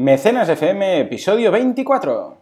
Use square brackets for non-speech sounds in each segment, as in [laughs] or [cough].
Mecenas FM, episodio 24.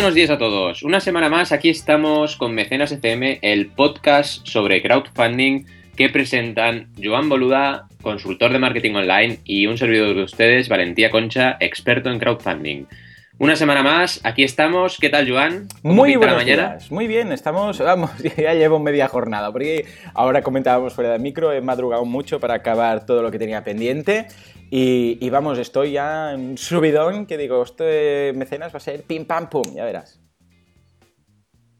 Buenos días a todos. Una semana más aquí estamos con Mecenas FM, el podcast sobre crowdfunding que presentan Joan Boluda, consultor de marketing online, y un servidor de ustedes, Valentía Concha, experto en crowdfunding. Una semana más, aquí estamos. ¿Qué tal, Joan? ¿Cómo Muy buenos mañana? días. Muy bien, estamos, vamos, [laughs] ya llevo media jornada, porque ahora comentábamos fuera del micro, he madrugado mucho para acabar todo lo que tenía pendiente. Y, y vamos, estoy ya en un subidón que digo, esto de mecenas va a ser pim pam pum, ya verás.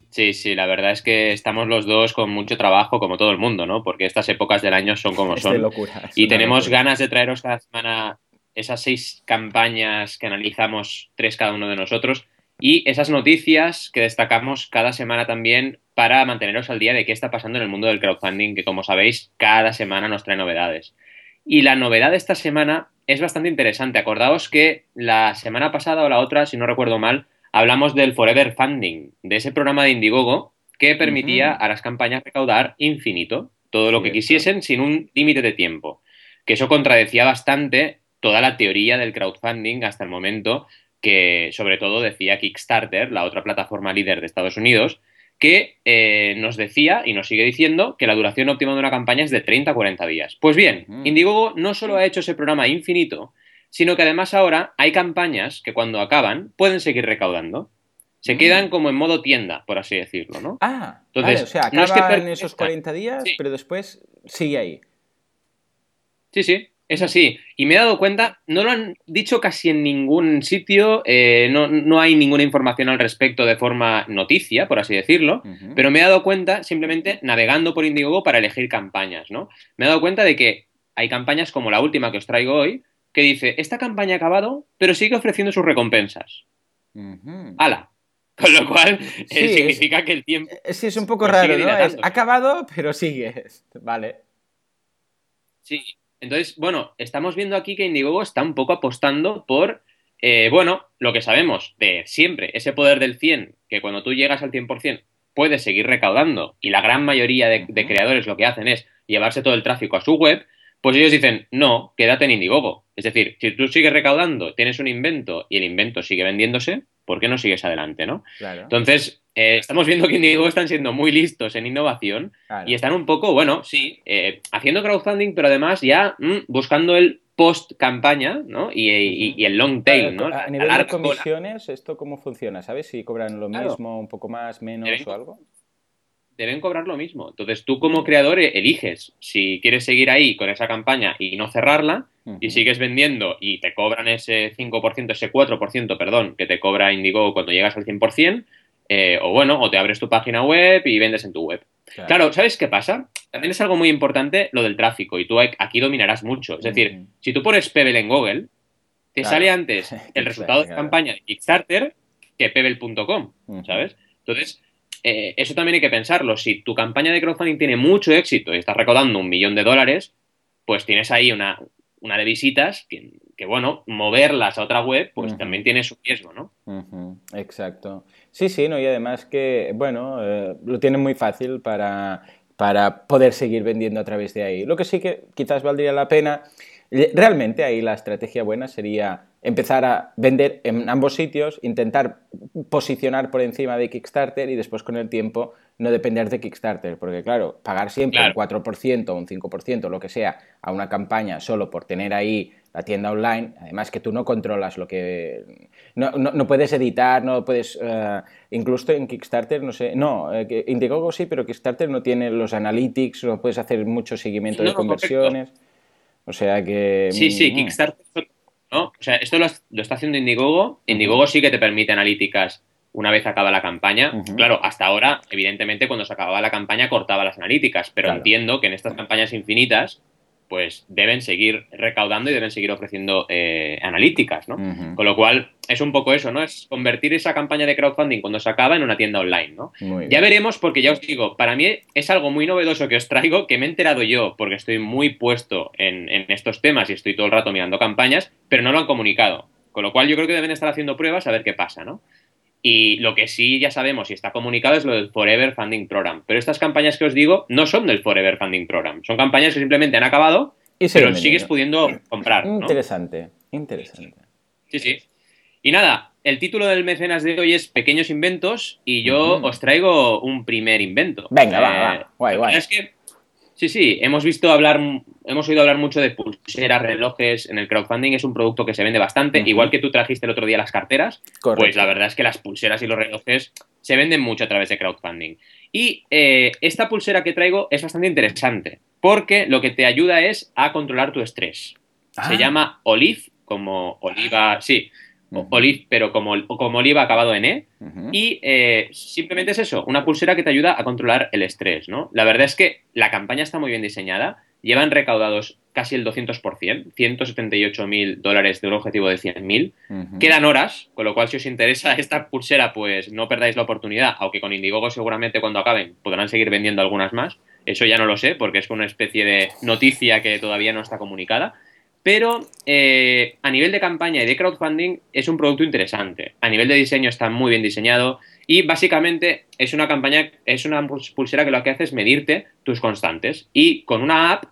Sí, sí, la verdad es que estamos los dos con mucho trabajo, como todo el mundo, ¿no? Porque estas épocas del año son como [laughs] Es de son. locura. es Y tenemos locura. ganas de traeros cada semana esas seis campañas que analizamos tres cada uno de nosotros y esas noticias que destacamos cada semana también para manteneros al día de qué está pasando en el mundo del crowdfunding, que como sabéis, cada semana nos trae novedades. Y la novedad de esta semana es bastante interesante. Acordaos que la semana pasada o la otra, si no recuerdo mal, hablamos del Forever Funding, de ese programa de Indiegogo que permitía a las campañas recaudar infinito, todo lo que quisiesen sin un límite de tiempo. Que eso contradecía bastante toda la teoría del crowdfunding hasta el momento, que sobre todo decía Kickstarter, la otra plataforma líder de Estados Unidos, que eh, nos decía y nos sigue diciendo que la duración óptima de una campaña es de 30 a 40 días. Pues bien, Mm. Indiegogo no solo ha hecho ese programa infinito, sino que además ahora hay campañas que cuando acaban pueden seguir recaudando. Se Mm. quedan como en modo tienda, por así decirlo, ¿no? Ah, Entonces, vale, o sea, no es que en esos pertenezca- 40 días, Sí. pero después sigue ahí. Sí, sí, es así. Y me he dado cuenta, no lo han dicho casi en ningún sitio, eh, no, no hay ninguna información al respecto de forma noticia, por así decirlo, pero me he dado cuenta simplemente navegando por Indiegogo para elegir campañas, ¿no? Me he dado cuenta de que hay campañas como la última que os traigo hoy, que dice, esta campaña ha acabado, pero sigue ofreciendo sus recompensas. Ujú. ¡Hala! [laughs] Con lo cual, eh, es- significa que el tiempo... Eh, Sí, es un poco Pues raro, ¿no? Es dilatando. acabado, pero sigue. [laughs] Vale. Sí, entonces, bueno, estamos viendo aquí que Indiegogo está un poco apostando por, eh, bueno, lo que sabemos de siempre, ese poder del 100, que cuando tú llegas al 100% puedes seguir recaudando y la gran mayoría de, creadores lo que hacen es llevarse todo el tráfico a su web, pues ellos dicen, no, quédate en Indiegogo. Es decir, si tú sigues recaudando, tienes un invento y el invento sigue vendiéndose, ¿por qué no sigues adelante, no? Claro. Entonces, eh, estamos viendo que Indiegogo están siendo muy listos en innovación claro. y están un poco, bueno, sí, eh, haciendo crowdfunding, pero además ya mm, buscando el post campaña, ¿no? Y, y- y el long tail, ¿no? A, nivel de cola. comisiones, ¿esto cómo funciona? ¿Sabes si cobran lo Claro. mismo, un poco más, menos Deben- o algo? Deben cobrar lo mismo. Entonces tú como creador eh, eliges si quieres seguir ahí con esa campaña y no cerrarla y sigues vendiendo y te cobran ese 5%, ese 4%, perdón, que te cobra Indigo cuando llegas al 100%, eh, o bueno, o te abres tu página web y vendes en tu web. Claro, ¿sabes qué pasa? También es algo muy importante lo del tráfico y tú aquí dominarás mucho. Es decir, si tú pones Pebble en Google, te Claro. sale antes [laughs] el resultado de campaña de Kickstarter que Pebble.com, Ujú. ¿sabes? Entonces, eh, eso también hay que pensarlo. Si tu campaña de crowdfunding tiene mucho éxito y estás recaudando un millón de dólares, pues tienes ahí una, una de visitas que, que, bueno, moverlas a otra web, pues también tiene su riesgo, ¿no? Exacto. Sí, sí, ¿no? y además que, bueno, eh, lo tienen muy fácil para, para poder seguir vendiendo a través de ahí. Lo que sí que quizás valdría la pena, re- realmente ahí la estrategia buena sería empezar a vender en ambos sitios, intentar posicionar por encima de Kickstarter y después con el tiempo no depender de Kickstarter, porque claro, pagar siempre Claro. un 4%, un 5%, lo que sea, a una campaña solo por tener ahí la tienda online, además que tú no controlas lo que... No, no, no puedes editar, no puedes... eh, incluso en Kickstarter, no sé... No, eh, Indiegogo sí, pero Kickstarter no tiene los analytics, no puedes hacer mucho seguimiento No, de conversiones. O sea que... Sí, sí, mm, Kickstarter. ¿No? O sea, esto lo, lo está haciendo Indiegogo. Indiegogo sí que te permite analíticas una vez acaba la campaña. Claro, hasta ahora, evidentemente, cuando se acababa la campaña cortaba las analíticas, pero Claro. entiendo que en estas campañas infinitas, pues deben seguir recaudando y deben seguir ofreciendo eh, analíticas, ¿no? Con lo cual, es un poco eso, ¿no? Es convertir esa campaña de crowdfunding cuando se acaba en una tienda online, ¿no? Ya veremos, porque ya os digo, para mí es algo muy novedoso que os traigo, que me he enterado yo, porque estoy muy puesto en, en estos temas y estoy todo el rato mirando campañas, pero no lo han comunicado. Con lo cual yo creo que deben estar haciendo pruebas a ver qué pasa, ¿no? Y lo que sí ya sabemos y está comunicado es lo del Forever Funding Program. Pero estas campañas que os digo no son del Forever Funding Program. Son campañas que simplemente han acabado, y pero sigues pudiendo comprar. Interesante, interesante. Sí, sí. Y nada, el título del mecenas de hoy es Pequeños Inventos y yo os traigo un primer invento. Venga, va, va. Eh, guay, guay. Es que Sí, sí, hemos visto hablar, hemos oído hablar mucho de pulseras, relojes. En el crowdfunding es un producto que se vende bastante. Igual que tú trajiste el otro día las carteras, pues la verdad es que las pulseras y los relojes se venden mucho a través de crowdfunding. Y eh, esta pulsera que traigo es bastante interesante, porque lo que te ayuda es a controlar tu estrés. Se ah. llama Olive, como oliva, sí, Olive, pero como, como oliva acabado en E. Y eh, simplemente es eso, una pulsera que te ayuda a controlar el estrés, ¿no? La verdad es que la campaña está muy bien diseñada. Llevan recaudados casi el 200%, 178 mil dólares de un objetivo de 100 mil. Quedan horas, con lo cual si os interesa [laughs] esta pulsera, pues no perdáis la oportunidad, aunque con Indiegogo seguramente cuando acaben podrán seguir vendiendo algunas más. Eso ya no lo sé, porque es una especie de noticia que todavía no está comunicada. Pero eh, a nivel de campaña y de crowdfunding es un producto interesante. A nivel de diseño está muy bien diseñado y básicamente es una campaña, es una pulsera que lo que hace es medirte tus constantes y con una app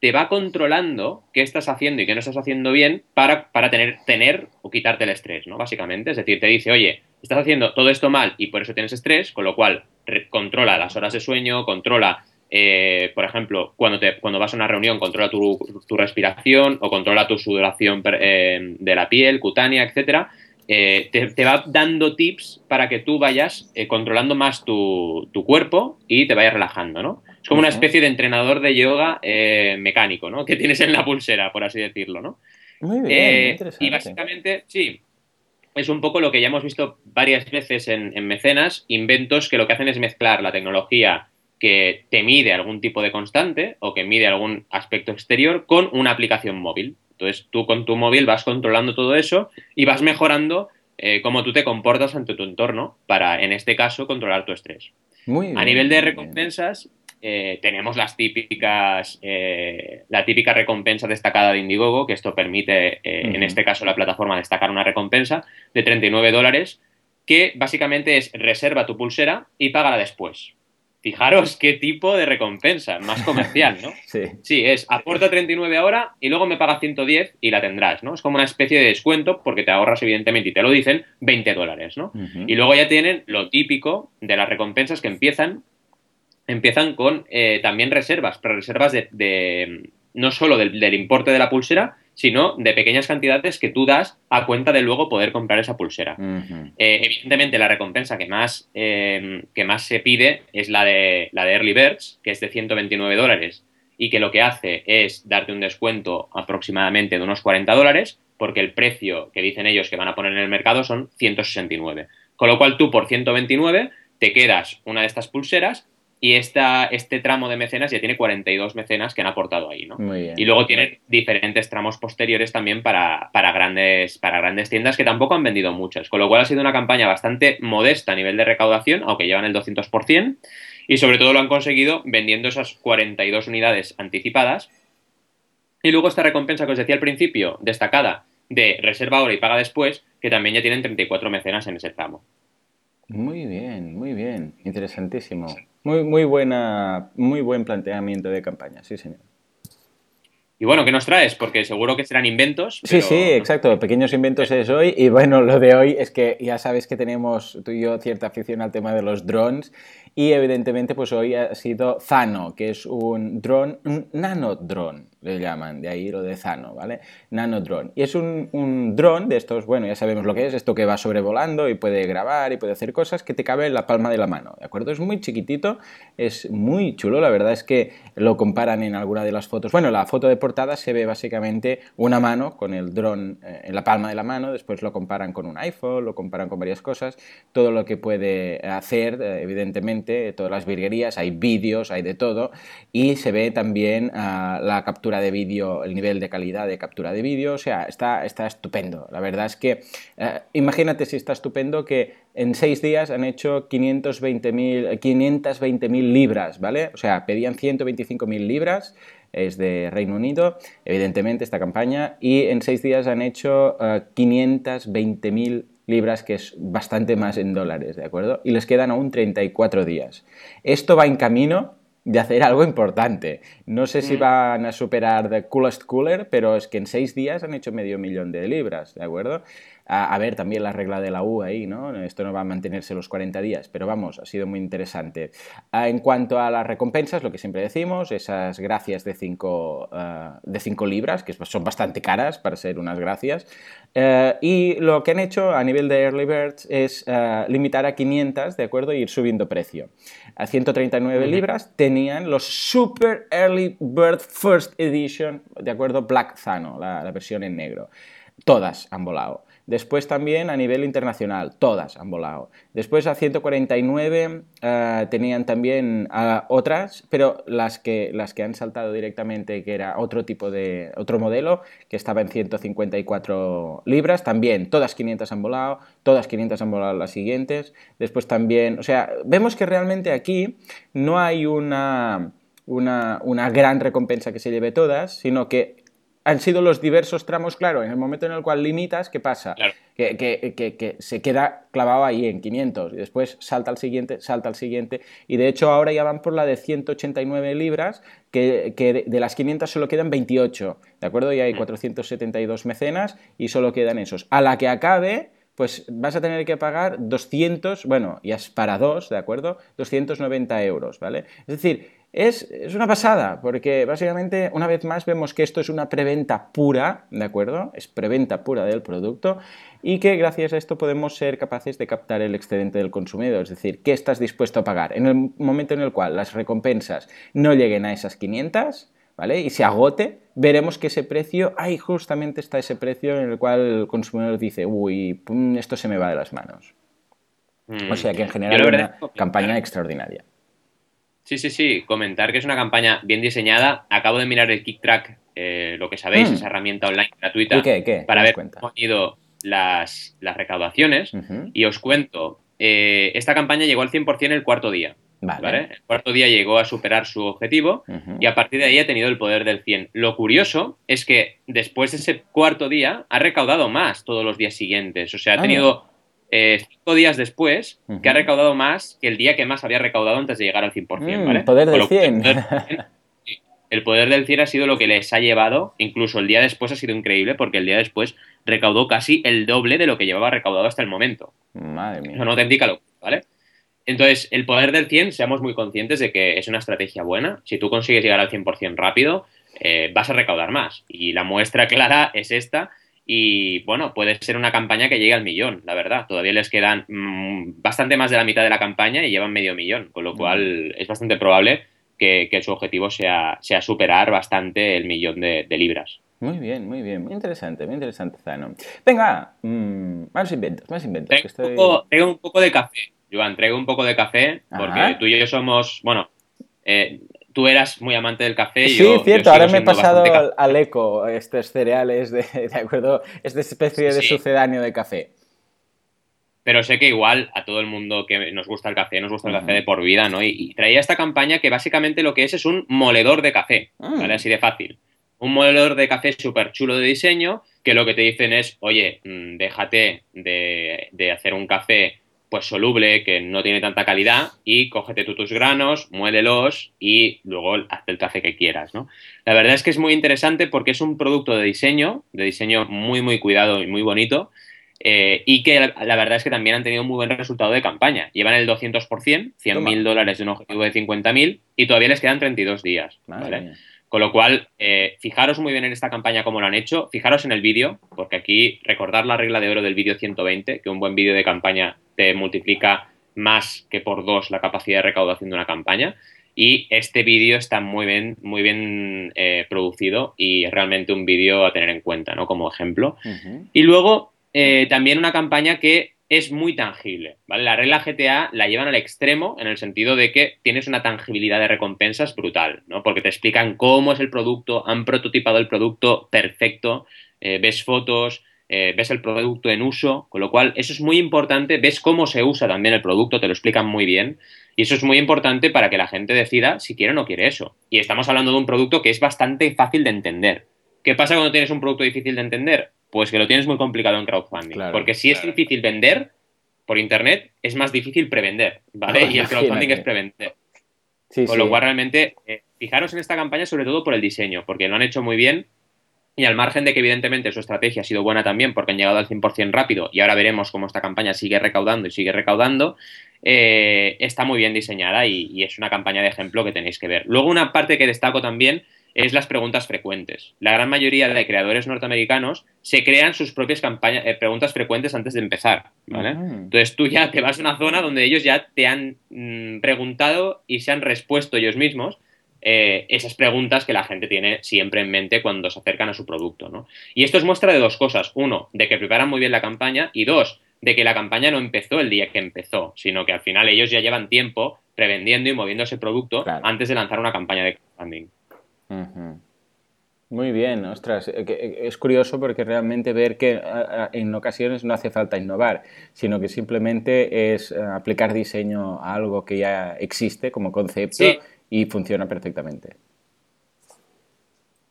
te va controlando qué estás haciendo y qué no estás haciendo bien para, para tener, tener o quitarte el estrés, ¿no? Básicamente, es decir, te dice, oye, estás haciendo todo esto mal y por eso tienes estrés, con lo cual controla las horas de sueño, controla eh, por ejemplo, cuando, te, cuando vas a una reunión, controla tu, respiración o controla tu sudoración eh, de la piel, cutánea, etcétera. Eh, te, va dando tips para que tú vayas controlando más tu, cuerpo y te vayas relajando, ¿no? Es como una especie de entrenador de yoga mecánico, ¿no? Que tienes en la pulsera, por así decirlo, ¿no? Muy bien, Y básicamente, sí, es un poco lo que ya hemos visto varias veces en, en Mecenas, inventos que lo que hacen es mezclar la tecnología que te mide algún tipo de constante o que mide algún aspecto exterior con una aplicación móvil. Entonces tú con tu móvil vas controlando todo eso y vas mejorando eh, cómo tú te comportas ante tu entorno para, en este caso, controlar tu estrés. a nivel de recompensas, eh, tenemos las típicas, eh, la típica recompensa destacada de Indiegogo, que esto permite, en este caso, la plataforma destacar una recompensa de 39 dólares, que básicamente es reserva tu pulsera y págala después. Fijaros qué tipo de recompensa, más comercial, ¿no? [laughs] sí. Sí, es aporta 39 ahora y luego me paga 110 y la tendrás, ¿no? Es como una especie de descuento porque te ahorras, evidentemente, y te lo dicen, 20 dólares, ¿no? Y luego ya tienen lo típico de las recompensas que empiezan, empiezan con eh, también reservas, pero reservas de, no solo del importe de la pulsera, sino de pequeñas cantidades que tú das a cuenta de luego poder comprar esa pulsera. Eh, evidentemente, la recompensa que más, eh, que más se pide es la de, la de Early Birds, que es de 129 dólares y que lo que hace es darte un descuento aproximadamente de unos 40 dólares, porque el precio que dicen ellos que van a poner en el mercado son 169. Con lo cual tú por 129 te quedas una de estas pulseras y esta, este tramo de mecenas ya tiene 42 mecenas que han aportado ahí, ¿no? Y luego tiene diferentes tramos posteriores también para, grandes, para grandes tiendas que tampoco han vendido muchas, con lo cual ha sido una campaña bastante modesta a nivel de recaudación, aunque llevan el 200%, y sobre todo lo han conseguido vendiendo esas 42 unidades anticipadas. Y luego esta recompensa que os decía al principio, destacada, de reserva ahora y paga después, que también ya tienen 34 mecenas en ese tramo. Muy bien, muy bien, interesantísimo. Muy, muy, buena, muy buen planteamiento de campaña, sí, señor. Y bueno, ¿qué nos traes? Porque seguro que serán inventos. Sí, sí, exacto. Pequeños inventos es hoy. Y bueno, lo de hoy es que ya sabes que tenemos tú y yo cierta afición al tema de los drones. Y evidentemente, pues hoy ha sido Zano, que es un dron, un nanodrone le llaman, de ahí lo de Zano, ¿vale? Nanodrone. Y es un, un dron de estos, bueno, ya sabemos lo que es, esto que va sobrevolando y puede grabar y puede hacer cosas que te cabe en la palma de la mano, ¿de acuerdo? Es muy chiquitito, es muy chulo, la verdad es que lo comparan en alguna de las fotos, bueno, la foto de portada se ve básicamente una mano con el dron eh, en la palma de la mano, después lo comparan con un iPhone, lo comparan con varias cosas, todo lo que puede hacer, eh, todas las virguerías, hay vídeos, hay de todo, y se ve también ah, la captura de vídeo, el nivel de calidad de captura de vídeo, o sea, está, está estupendo. La verdad es que, eh, imagínate si está estupendo que en seis días han hecho 520.000 libras, ¿vale? O sea, pedían 125.000 libras, es de Reino Unido, evidentemente, esta campaña, y en seis días han hecho 520.000 eh, libras, que es bastante más en dólares, ¿de acuerdo? Y les quedan aún 34 días. Esto va en camino de hacer algo importante. No sé si mm. van a superar The Coolest Cooler, pero es que en seis días han hecho medio millón de libras, ¿de acuerdo? A, ver también la regla de la U ahí, ¿no? Esto no va a mantenerse los 40 días, pero vamos, ha sido muy interesante. Ah, en cuanto a las recompensas, lo que siempre decimos, esas gracias de 5 ah, de cinco libras, que son bastante caras para ser unas gracias, eh, y lo que han hecho a nivel de Early Birds es ah, limitar a 500, ¿de acuerdo? Y ir subiendo precio. A 139 libras tenían los Super Early Bird First Edition, ¿de acuerdo? Black Zano, la versión en negro. Todas han volado. Después también a nivel internacional, todas han volado. Después a 149 eh, tenían también eh, otras, pero las que, las que han saltado directamente, que era otro tipo de, otro modelo, que estaba en 154 libras, también todas 500 han volado, todas 500 han volado las siguientes. Después también, o sea, vemos que realmente aquí no hay una, una, una gran recompensa que se lleve todas, sino que han sido los diversos tramos, claro, en el momento en el cual limitas, ¿qué pasa? Que, se queda clavado ahí en 500 y después salta al siguiente, salta al siguiente y de hecho ahora ya van por la de 189 libras, que, de, las 500 solo quedan 28, ¿de acuerdo? Y hay 472 mm. mecenas y solo quedan esos. A la que acabe, pues vas a tener que pagar 200, bueno, ya es para dos, ¿de acuerdo? 290 euros, ¿vale? Es decir, es, una pasada, porque básicamente una vez más vemos que esto es una preventa pura, ¿de acuerdo? Es preventa pura del producto y que gracias a esto podemos ser capaces de captar el excedente del consumidor, es decir, ¿qué estás dispuesto a pagar? En el momento en el cual las recompensas no lleguen a esas 500, ¿vale? Y se agote, veremos que ese precio, ahí justamente está ese precio en el cual el consumidor dice, uy, esto se me va de las manos. Mm. O sea que en general es una campaña extraordinaria. Sí, sí, sí. Comentar que es una campaña bien diseñada. Acabo de mirar el KickTrack, eh, lo que sabéis, mm. esa herramienta online gratuita, para ver cómo han ido las, recaudaciones. Y os cuento, eh, esta campaña llegó al 100% el cuarto día. Vale. El cuarto día llegó a superar su objetivo y a partir de ahí ha tenido el poder del 100. Lo curioso es que después de ese cuarto día ha recaudado más todos los días siguientes. O sea, ha tenido eh, cinco días después, que ha recaudado más que el día que más había recaudado antes de llegar al 100%, mm, ¿vale? El poder del 100. [laughs] El poder del 100 ha sido lo que les ha llevado, incluso el día después ha sido increíble porque el día después recaudó casi el doble de lo que llevaba recaudado hasta el momento. Madre mía. Es una auténtica locura, ¿vale? Entonces, el poder del 100, seamos muy conscientes de que es una estrategia buena. Si tú consigues llegar al 100% rápido, eh, vas a recaudar más. Y la muestra clara es esta, y bueno, puede ser una campaña que llegue al millón, la verdad. Todavía les quedan mm, bastante más de la mitad de la campaña y llevan medio millón, con lo cual es bastante probable que, su objetivo sea, sea, superar bastante el millón de, libras. Muy bien, muy bien, muy interesante, muy interesante, Zano. Venga, mm, más inventos, más inventos. Traigo, un poco de café, Joan, traigo un poco de café, porque tú y yo somos, bueno, eh, tú eras muy amante del café. Sí, cierto, ahora me he pasado al, eco, estos cereales, de, [laughs] de acuerdo, esta especie de sucedáneo de café. Pero sé que igual a todo el mundo que nos gusta el café, nos gusta el café de por vida, ¿no? Y, traía esta campaña que básicamente lo que es es un moledor de café, ah. ¿vale? Así de fácil. Un moledor de café súper chulo de diseño que lo que te dicen es, oye, mm, déjate de, de hacer un café pues soluble, que no tiene tanta calidad, y cógete tú tus granos, muélelos y luego haz el café que quieras, ¿no? La verdad es que es muy interesante porque es un producto de diseño, de diseño muy, muy cuidado y muy bonito, eh, y que la, verdad es que también han tenido un muy buen resultado de campaña. Llevan el 200%, 100.000 dólares de un objetivo de 50.000 y todavía les quedan 32 días, ¿vale? Con lo cual, eh, fijaros muy bien en esta campaña cómo lo han hecho, fijaros en el vídeo, porque aquí recordar la regla de oro del vídeo 120, que un buen vídeo de campaña te multiplica más que por dos la capacidad de recaudación de una campaña. Y este vídeo está muy bien, muy bien eh, producido y es realmente un vídeo a tener en cuenta, ¿no? Como ejemplo. Y luego, eh, también una campaña que es muy tangible, ¿vale? La regla GTA la llevan al extremo en el sentido de que tienes una tangibilidad de recompensas brutal, ¿no? Porque te explican cómo es el producto, han prototipado el producto perfecto, eh, ves fotos, eh, ves el producto en uso, con lo cual eso es muy importante, ves cómo se usa también el producto, te lo explican muy bien, y eso es muy importante para que la gente decida si quiere o no quiere eso. Y estamos hablando de un producto que es bastante fácil de entender. ¿Qué pasa cuando tienes un producto difícil de entender? Pues que lo tienes muy complicado en crowdfunding. porque si es difícil vender por internet, es más difícil prevender, ¿vale? y el crowdfunding es prevender. Con lo cual, realmente, eh, fijaros en esta campaña sobre todo por el diseño, porque lo han hecho muy bien. Y al margen de que, evidentemente, su estrategia ha sido buena también, porque han llegado al 100% rápido, y ahora veremos cómo esta campaña sigue recaudando y sigue recaudando, eh, está muy bien diseñada y, y es una campaña de ejemplo que tenéis que ver. Luego, una parte que destaco también es las preguntas frecuentes. La gran mayoría de creadores norteamericanos se crean sus propias campañas, eh, preguntas frecuentes antes de empezar, ¿vale? Entonces tú ya te vas a una zona donde ellos ya te han mm, preguntado y se han respuesto ellos mismos eh, esas preguntas que la gente tiene siempre en mente cuando se acercan a su producto, ¿no? Y esto es muestra de dos cosas. Uno, de que preparan muy bien la campaña y dos, de que la campaña no empezó el día que empezó, sino que al final ellos ya llevan tiempo prevendiendo y moviendo ese producto antes de lanzar una campaña de crowdfunding. Muy bien, ostras, eh, eh, es curioso porque realmente ver que en ocasiones no hace falta innovar, sino que simplemente es eh, aplicar diseño a algo que ya existe como concepto y funciona perfectamente.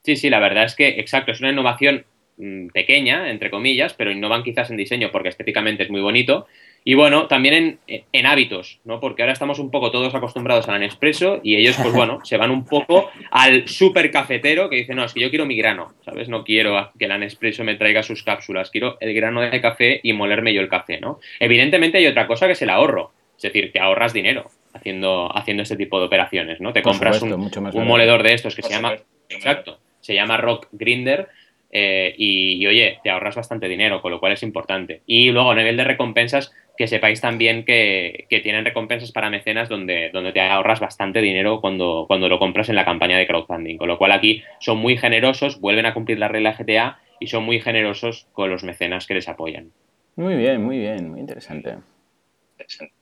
Sí, sí, la verdad es que, exacto, es una innovación mm, pequeña, entre comillas, pero innovan quizás en diseño porque estéticamente es muy bonito y bueno, también en, hábitos, ¿no? Porque ahora estamos un poco todos acostumbrados al Nespresso y ellos, pues bueno, se van un poco al super cafetero que dice, no, es que yo quiero mi grano, ¿sabes? No quiero que el Nespresso me traiga sus cápsulas, quiero el grano de café y molerme yo el café, ¿no? Evidentemente hay otra cosa que es el ahorro, es decir, te ahorras dinero haciendo, haciendo este tipo de operaciones, ¿no? Te compras un, un moledor de estos que se llama, exacto, se llama Rock Grinder eh, y, oye, te ahorras bastante dinero, con lo cual es importante. Y luego a nivel de recompensas, que sepáis también que, tienen recompensas para mecenas donde, donde te ahorras bastante dinero cuando, cuando lo compras en la campaña de crowdfunding. Con lo cual aquí son muy generosos, vuelven a cumplir la regla GTA y son muy generosos con los mecenas que les apoyan. Muy bien, muy bien, muy interesante. interesante.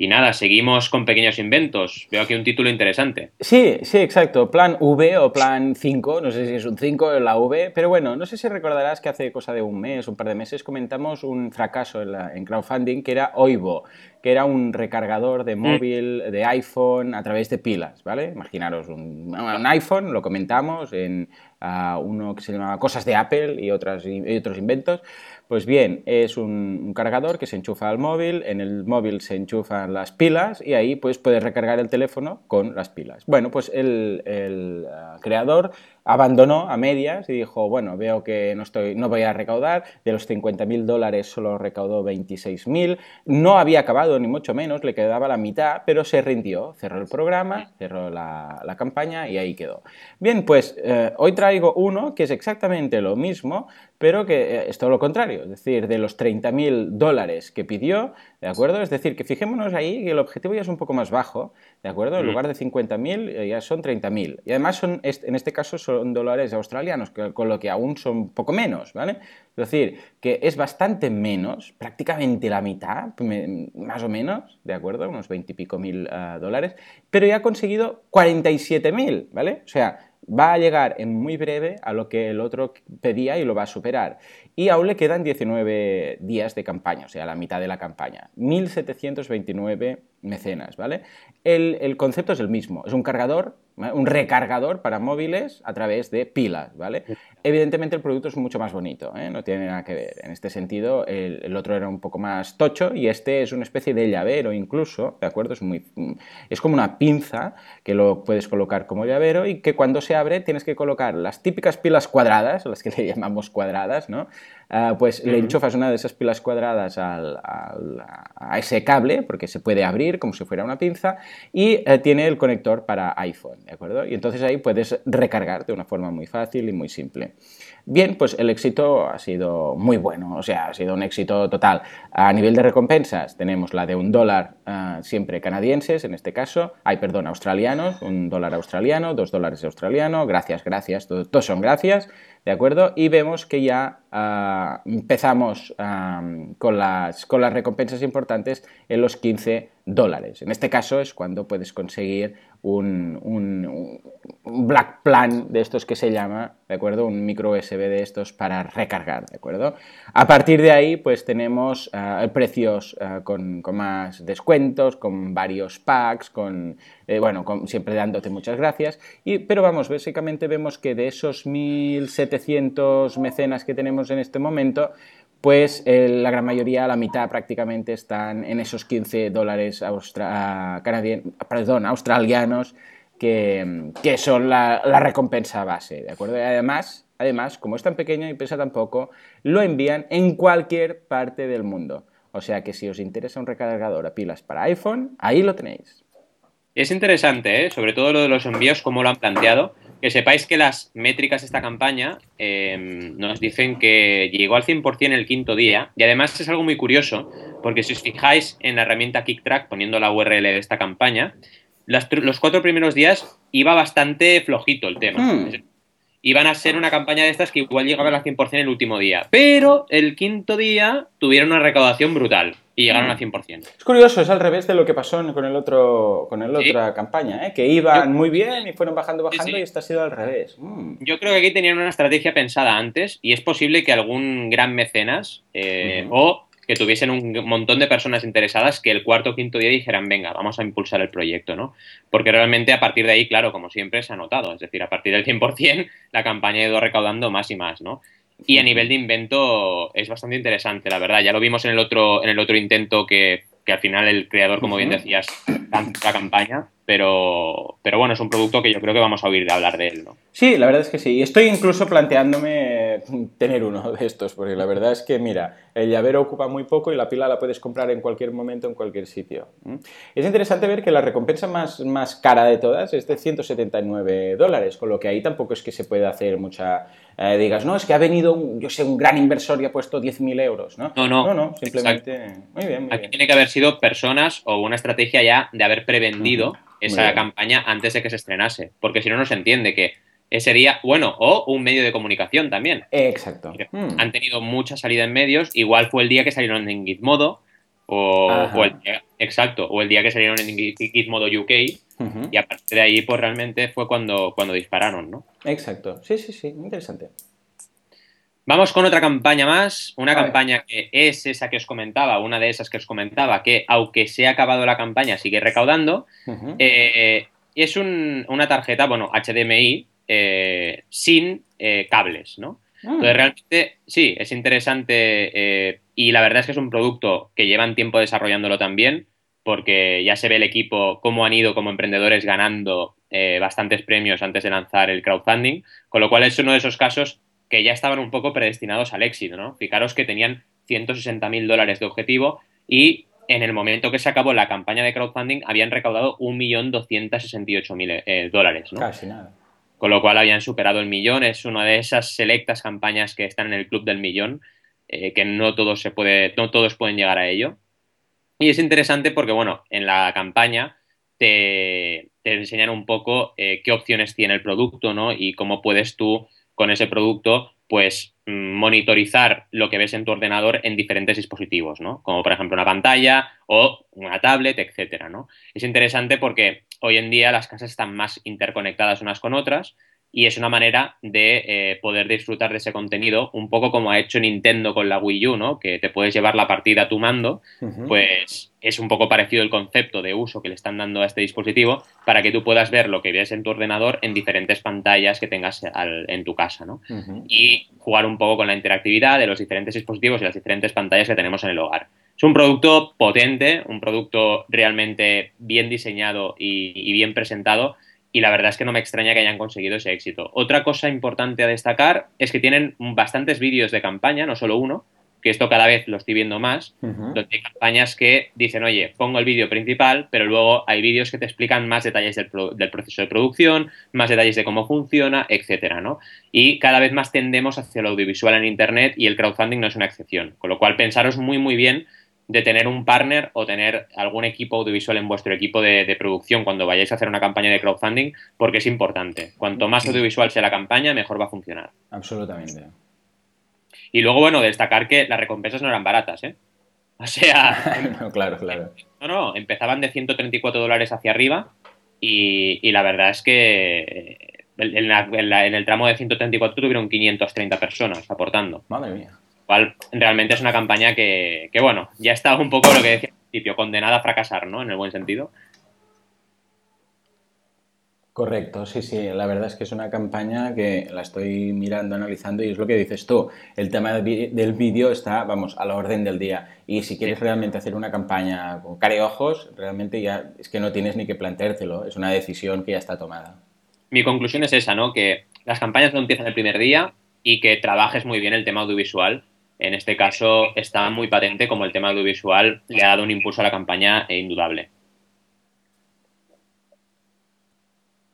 Y nada, seguimos con pequeños inventos. Veo aquí un título interesante. Sí, sí, exacto. Plan V o plan 5, no sé si es un 5 o la V, pero bueno, no sé si recordarás que hace cosa de un mes, un par de meses, comentamos un fracaso en, crowdfunding que era Oivo, que era un recargador de mm. móvil, de iPhone a través de pilas, ¿vale? Imaginaros un, iPhone, lo comentamos en ah, uno que se llamaba Cosas de Apple y, otras, y otros inventos. Pues bien, es un, cargador que se enchufa al móvil, en el móvil se enchufan las pilas y ahí pues puedes recargar el teléfono con las pilas. Bueno, pues el, ah, creador abandonó a medias y dijo, bueno, veo que no, estoy, no voy a recaudar, de los 50.000 dólares solo recaudó 26.000, no había acabado ni mucho menos, le quedaba la mitad, pero se rindió, cerró el programa, cerró la, campaña y ahí quedó. Bien, pues eh, hoy traigo uno que es exactamente lo mismo, pero que eh, es todo lo contrario, es decir, de los 30.000 dólares que pidió, ¿de acuerdo? Es decir, que fijémonos ahí que el objetivo ya es un poco más bajo, ¿de acuerdo? En lugar de 50.000 eh, ya son 30.000. Y además son, en este caso son dólares australianos, con lo que aún son poco menos, ¿vale? Es decir, que es bastante menos, prácticamente la mitad, más o menos, ¿de acuerdo? Unos 20 y pico mil ah, dólares, pero ya ha conseguido 47.000, ¿vale? O sea, va a llegar en muy breve a lo que el otro pedía y lo va a superar. Y aún le quedan 19 días de campaña, o sea, la mitad de la campaña. 1.729 mecenas, ¿vale? El, concepto es el mismo, es un cargador, un recargador para móviles a través de pilas, ¿vale? Evidentemente el producto es mucho más bonito, ¿eh? no tiene nada que ver. En este sentido, el, otro era un poco más tocho y este es una especie de llavero incluso, ¿de acuerdo? Es, muy, es como una pinza que lo puedes colocar como llavero y que cuando se abre tienes que colocar las típicas pilas cuadradas, las que le llamamos cuadradas, ¿no? ah, pues le enchufas una de esas pilas cuadradas al, a ese cable, porque se puede abrir como si fuera una pinza, y eh, tiene el conector para iPhone, ¿de acuerdo? Y entonces ahí puedes recargar de una forma muy fácil y muy simple. Bien, pues el éxito ha sido muy bueno, o sea, ha sido un éxito total. A nivel de recompensas tenemos la de un dólar ah, siempre canadienses, en este caso, hay, perdón, australianos, un dólar australiano, dos dólares australiano, gracias, gracias, todos son gracias, ¿de acuerdo? Y vemos que ya ah, empezamos ah, con, las, con las recompensas importantes en los 15 dólares. En este caso es cuando puedes conseguir un, un, Black Plan de estos que se llama, ¿de acuerdo? Un micro USB de estos para recargar, ¿de acuerdo? A partir de ahí, pues tenemos uh, precios uh, con, con, más descuentos, con varios packs, con, eh, bueno, con, siempre dándote muchas gracias, y, pero vamos, básicamente vemos que de esos 1.700 mecenas que tenemos en este momento, pues la gran mayoría, la mitad prácticamente, están en esos 15 dólares perdón, australianos que, que son la, recompensa base, ¿de acuerdo? Además, además, como es tan pequeño y pesa tan poco, lo envían en cualquier parte del mundo. O sea que si os interesa un recargador a pilas para iPhone, ahí lo tenéis. Es interesante, ¿eh? sobre todo lo de los envíos, cómo lo han planteado, que sepáis que las métricas de esta campaña em, nos dicen que llegó al 100% el quinto día y además es algo muy curioso porque si os fijáis en la herramienta KickTrack poniendo la URL de esta campaña, los cuatro primeros días iba bastante flojito el tema. Hmm iban a ser una campaña de estas que igual llegaban al 100% el último día. Pero el quinto día tuvieron una recaudación brutal y llegaron mm. al 100%. Es curioso, es al revés de lo que pasó con el otro con el otra campaña, ¿eh? que iban muy bien y fueron bajando, bajando y esta ha sido al revés. Mm. Yo creo que aquí tenían una estrategia pensada antes y es posible que algún gran mecenas eh, o que tuviesen un montón de personas interesadas que el cuarto o quinto día dijeran, venga, vamos a impulsar el proyecto, ¿no? Porque realmente a partir de ahí, claro, como siempre se ha notado, es decir, a partir del 100% [laughs] la campaña ha ido recaudando más y más, ¿no? Y a nivel de invento es bastante interesante, la verdad. Ya lo vimos en el otro, en el otro intento que, que al final el creador, como bien decías, la campaña, pero, pero bueno, es un producto que yo creo que vamos a oír hablar de él, ¿no? Sí, la verdad es que sí. Estoy incluso planteándome tener uno de estos, porque la verdad es que, mira, el llavero ocupa muy poco y la pila la puedes comprar en cualquier momento, en cualquier sitio. Es interesante ver que la recompensa más, más cara de todas es de 179 dólares, con lo que ahí tampoco es que se pueda hacer mucha... Eh, digas, no, es que ha venido, un, yo sé, un gran inversor y ha puesto 10.000 euros, ¿no? No, no, no, no simplemente... Muy bien, muy Aquí tiene que haber sido personas o una estrategia ya de haber prevendido esa campaña antes de que se estrenase, porque si no, no se entiende que sería, bueno, o un medio de comunicación también. Exacto. Hmm. Han tenido mucha salida en medios, igual fue el día que salieron en Gizmodo, o, el, exacto, o el día que salieron en Gizmodo UK, y a partir de ahí, pues realmente fue cuando, cuando dispararon, ¿no? Exacto, sí, sí, sí, interesante. Vamos con otra campaña más, una campaña que es esa que os comentaba, una de esas que os comentaba, que aunque se ha acabado la campaña sigue recaudando, eh, es una tarjeta, bueno, HDMI, eh, sin eh, cables, ¿no? Ah. Entonces, realmente, sí, es interesante y la verdad es que es un producto que llevan tiempo desarrollándolo también, porque ya se ve el equipo cómo han ido como emprendedores ganando bastantes premios antes de lanzar el crowdfunding, con lo cual es uno de esos casos que ya estaban un poco predestinados al éxito, ¿no? Fijaros que tenían 160.000 dólares de objetivo y en el momento que se acabó la campaña de crowdfunding habían recaudado 1.268.000 dólares, ¿no? Casi nada con lo cual habían superado el millón. Es una de esas selectas campañas que están en el club del millón, eh, que no todos, se puede, no todos pueden llegar a ello. Y es interesante porque, bueno, en la campaña te, enseñan un poco eh, qué opciones tiene el producto, ¿no? Y cómo puedes tú, con ese producto, pues mm, monitorizar lo que ves en tu ordenador en diferentes dispositivos, ¿no? Como por ejemplo una pantalla o una tablet, etcétera, ¿no? Es interesante porque hoy en día las casas están más interconectadas unas con otras y es una manera de eh, poder disfrutar de ese contenido, un poco como ha hecho Nintendo con la Wii U, ¿no? Que te puedes llevar la partida a tu mando, pues es un poco parecido el concepto de uso que le están dando a este dispositivo para que tú puedas ver lo que ves en tu ordenador en diferentes pantallas que tengas en tu casa, ¿no? Y jugar un poco con la interactividad de los diferentes dispositivos y las diferentes pantallas que tenemos en el hogar. Es un producto potente, un producto realmente bien diseñado y, bien presentado y la verdad es que no me extraña que hayan conseguido ese éxito. Otra cosa importante a destacar es que tienen bastantes vídeos de campaña, no solo uno, que esto cada vez lo estoy viendo más, donde hay campañas que dicen, oye, pongo el vídeo principal, pero luego hay vídeos que te explican más detalles del, proceso de producción, más detalles de cómo funciona, etcétera, ¿no? Y cada vez más tendemos hacia lo audiovisual en Internet y el crowdfunding no es una excepción. Con lo cual, pensaros muy, muy bien de tener un partner o tener algún equipo audiovisual en vuestro equipo de, de, producción cuando vayáis a hacer una campaña de crowdfunding, porque es importante. Cuanto más audiovisual sea la campaña, mejor va a funcionar. Absolutamente. Y luego, bueno, destacar que las recompensas no eran baratas, ¿eh? O sea... [laughs] claro, claro. No, no, empezaban de 134 dólares hacia arriba y, la verdad es que en, el tramo de 134 tuvieron 530 personas aportando. Madre mía. Cual realmente es una campaña que, que, bueno, ya está un poco lo que decía al principio, condenada a fracasar, ¿no? En el buen sentido. Correcto, sí, sí, la verdad es que es una campaña que la estoy mirando, analizando y es lo que dices tú, el tema del vídeo está, vamos, a la orden del día y si quieres realmente hacer una campaña con cara y ojos, realmente ya es que no tienes ni que planteártelo, es una decisión que ya está tomada. Mi conclusión es esa, ¿no? Que las campañas no empiezan el primer día y que trabajes muy bien el tema audiovisual. En este caso está muy patente como el tema audiovisual le ha dado un impulso a la campaña e indudable.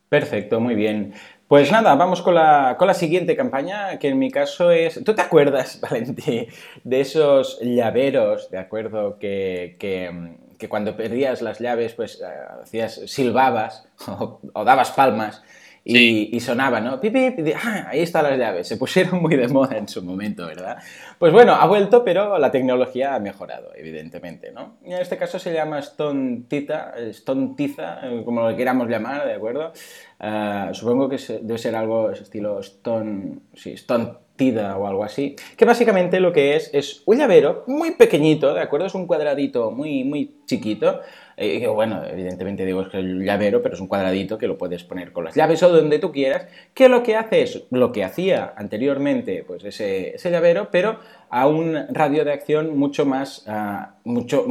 Perfecto, muy bien. Pues nada, vamos con la, con la siguiente campaña, que en mi caso es... ¿Tú te acuerdas, [laughs] Valentí, de esos llaveros, de acuerdo, que, que, cuando perdías las llaves, pues eh, hacías, silbabas [laughs] o dabas palmas y, sonaba, ¿no? Pipi, ah, ahí están las llaves. Se pusieron [laughs] muy de moda en su momento, ¿verdad? Pues bueno, ha vuelto, pero la tecnología ha mejorado, evidentemente, ¿no? Y en este caso se llama Stone Tiza, Stone Tiza eh, como lo queramos llamar, ¿de acuerdo? Ah, supongo que debe ser algo estilo Stone, sí, Stone O algo así, que básicamente lo que es es un llavero muy pequeñito, ¿de acuerdo? Es un cuadradito muy, muy chiquito, eh, bueno, evidentemente digo es que el llavero, pero es un cuadradito que lo puedes poner con las llaves o donde tú quieras, que lo que hace es lo que hacía anteriormente pues ese, ese llavero, pero a un radio de acción mucho más, ah, mucho,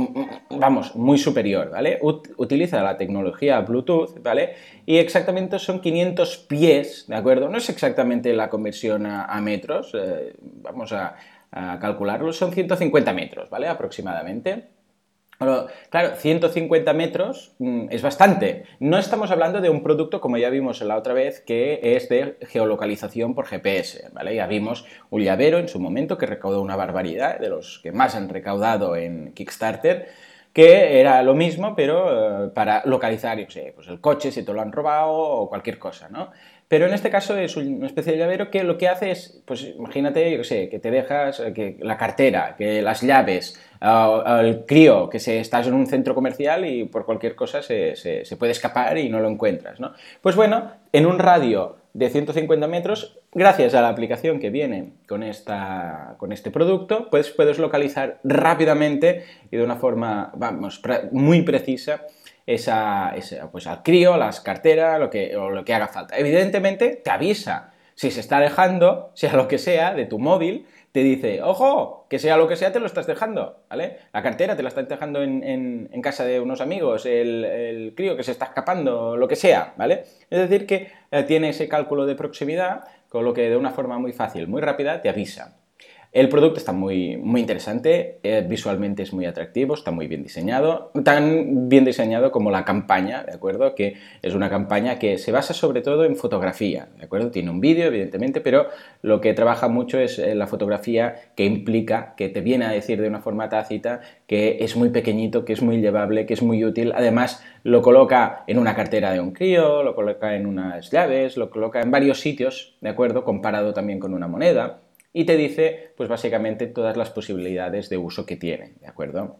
vamos, muy superior, ¿vale? utiliza la tecnología Bluetooth, ¿vale? Y exactamente son 500 pies, ¿de acuerdo? No es exactamente la conversión a, metros, eh, vamos a, a calcularlo, son 150 metros, ¿vale? Aproximadamente claro, 150 metros mm, es bastante. No estamos hablando de un producto, como ya vimos la otra vez, que es de geolocalización por GPS, ¿vale? Ya vimos un llavero en su momento que recaudó una barbaridad, de los que más han recaudado en Kickstarter, que era lo mismo, pero eh, para localizar, yo sé, pues el coche, si te lo han robado o cualquier cosa, ¿no? Pero en este caso es una especie de llavero que lo que hace es, pues imagínate, yo qué sé, que te dejas eh, que la cartera, que las llaves, el crío, que estás en un centro comercial y por cualquier cosa se, se, puede escapar y no lo encuentras, ¿no? Pues bueno, en un radio de 150 metros, gracias a la aplicación que viene con, esta, con este producto, pues puedes localizar rápidamente y de una forma, vamos, muy precisa esa, pues al crío, las carteras, lo que, o lo que haga falta. Evidentemente te avisa si se está alejando, [laughs] sea lo que sea, de tu móvil, te dice, ojo, que sea lo que sea, te lo estás dejando, ¿vale? La cartera te la estás dejando en, casa de unos amigos, el, crío que se está escapando, lo que sea, ¿vale? Es decir, que eh, tiene ese cálculo de proximidad, con lo que de una forma muy fácil, muy rápida, te avisa. El producto está muy, muy interesante, eh, visualmente es muy atractivo, está muy bien diseñado, tan bien diseñado como la campaña, ¿de acuerdo? Que es una campaña que se basa sobre todo en fotografía, ¿de acuerdo? Tiene un vídeo, evidentemente, pero lo que trabaja mucho es eh, la fotografía que implica, que te viene a decir de una forma tácita que es muy pequeñito, que es muy llevable, que es muy útil. Además, lo coloca en una cartera de un crío, lo coloca en unas llaves, lo coloca en varios sitios, ¿de acuerdo? Comparado también con una moneda y te dice, pues básicamente, todas las posibilidades de uso que tiene, ¿de acuerdo?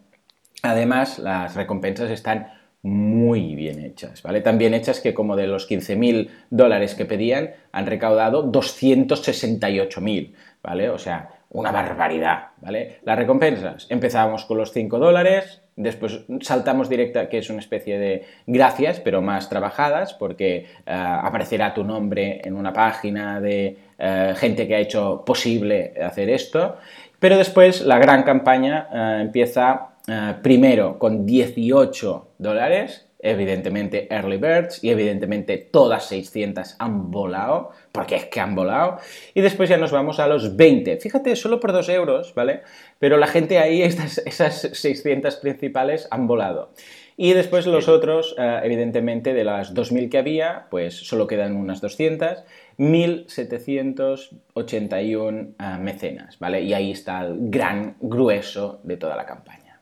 Además, las recompensas están muy bien hechas, ¿vale? Tan bien hechas que como de los 15.000 dólares que pedían, han recaudado 268.000, ¿vale? O sea, una barbaridad, ¿vale? Las recompensas, empezamos con los 5 dólares, después saltamos directa, que es una especie de gracias, pero más trabajadas, porque eh, aparecerá tu nombre en una página de eh, gente que ha hecho posible hacer esto. Pero después la gran campaña eh, empieza primero con 18 dólares, evidentemente Early Birds y evidentemente todas 600 han volado, porque es que han volado. Y después ya nos vamos a los 20. Fíjate, solo por 2 euros, ¿vale? Pero la gente ahí, estas, esas 600 principales han volado. Y después los otros, eh, evidentemente, de las 2.000 que había, pues solo quedan unas 200, 1.781 eh, mecenas, ¿vale? Y ahí está el gran grueso de toda la campaña.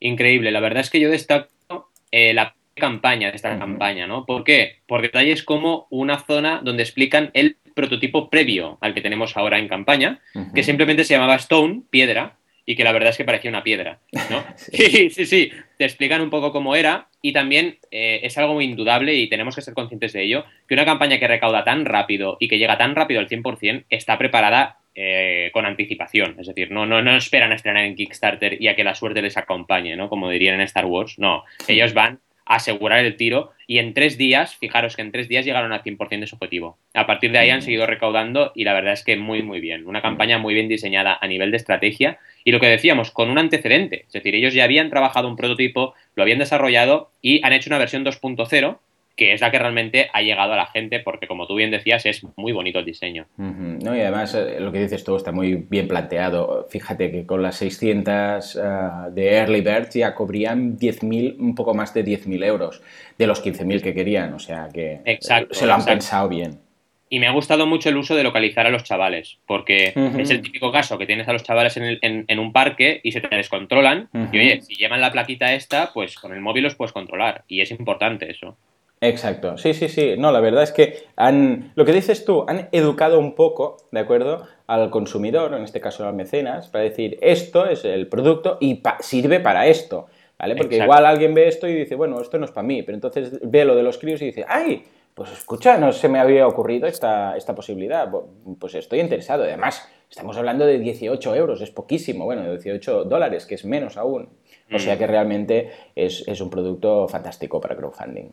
Increíble, la verdad es que yo destaco eh, la campaña de esta campaña, ¿no? ¿Por qué? Por detalles como una zona donde explican el prototipo previo al que tenemos ahora en campaña, que simplemente se llamaba Stone, piedra, y que la verdad es que parecía una piedra, ¿no? [laughs] sí. sí, sí, te explican un poco cómo era y también eh, es algo muy indudable y tenemos que ser conscientes de ello, que una campaña que recauda tan rápido y que llega tan rápido al 100% está preparada eh, con anticipación, es decir, no, no, no esperan a estrenar en Kickstarter y a que la suerte les acompañe, ¿no? Como dirían en Star Wars, no, ellos van asegurar el tiro y en tres días, fijaros que en tres días llegaron al 100% de su objetivo. A partir de ahí han seguido recaudando y la verdad es que muy, muy bien. Una campaña muy bien diseñada a nivel de estrategia y lo que decíamos, con un antecedente. Es decir, ellos ya habían trabajado un prototipo, lo habían desarrollado y han hecho una versión 2.0 que es la que realmente ha llegado a la gente, porque como tú bien decías, es muy bonito el diseño. no, y además eh, lo que dices tú está muy bien planteado. Fíjate que con las 600 eh, de Early Birds ya cobrían 10.000, un poco más de 10.000 euros de los 15.000 que querían, o sea que se lo han pensado bien. Y me ha gustado mucho el uso de localizar a los chavales, porque es el típico caso que tienes a los chavales en, un parque y se te descontrolan. Y oye, si llevan la plaquita esta, pues con el móvil los puedes controlar. Y es importante eso. Exacto, sí, sí, sí. No, la verdad es que han, lo que dices tú, han educado un poco, ¿de acuerdo? Al consumidor, en este caso al mecenas, para decir, esto es el producto y sirve para esto, ¿vale? Porque igual alguien ve esto y dice, bueno, esto no es para mí, pero entonces ve lo de los críos y dice, ¡ay! Pues escucha, no se me había ocurrido esta, esta posibilidad, pues estoy interesado. Además, estamos hablando de 18 euros, es poquísimo, bueno, de 18 dólares, que es menos aún. O sea mm. que realmente es, es un producto fantástico para crowdfunding.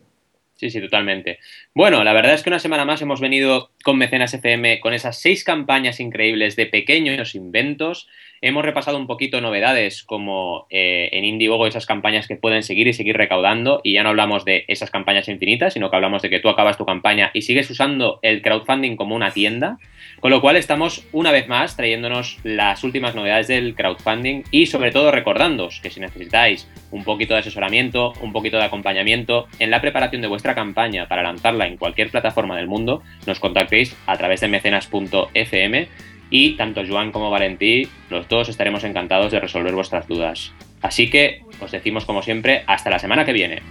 Sí, sí, totalmente. Bueno, la verdad es que una semana más hemos venido con Mecenas FM con esas seis campañas increíbles de pequeños inventos. Hemos repasado un poquito novedades como eh, en Indiegogo esas campañas que pueden seguir y seguir recaudando y ya no hablamos de esas campañas infinitas, sino que hablamos de que tú acabas tu campaña y sigues usando el crowdfunding como una tienda. Con lo cual estamos una vez más trayéndonos las últimas novedades del crowdfunding y sobre todo recordándoos que si necesitáis un poquito de asesoramiento, un poquito de acompañamiento en la preparación de campaña para lanzarla en cualquier plataforma del mundo, nos contactéis a través de mecenas.fm y tanto Joan como Valentí, los dos estaremos encantados de resolver vuestras dudas. Así que os decimos como siempre, hasta la semana que viene.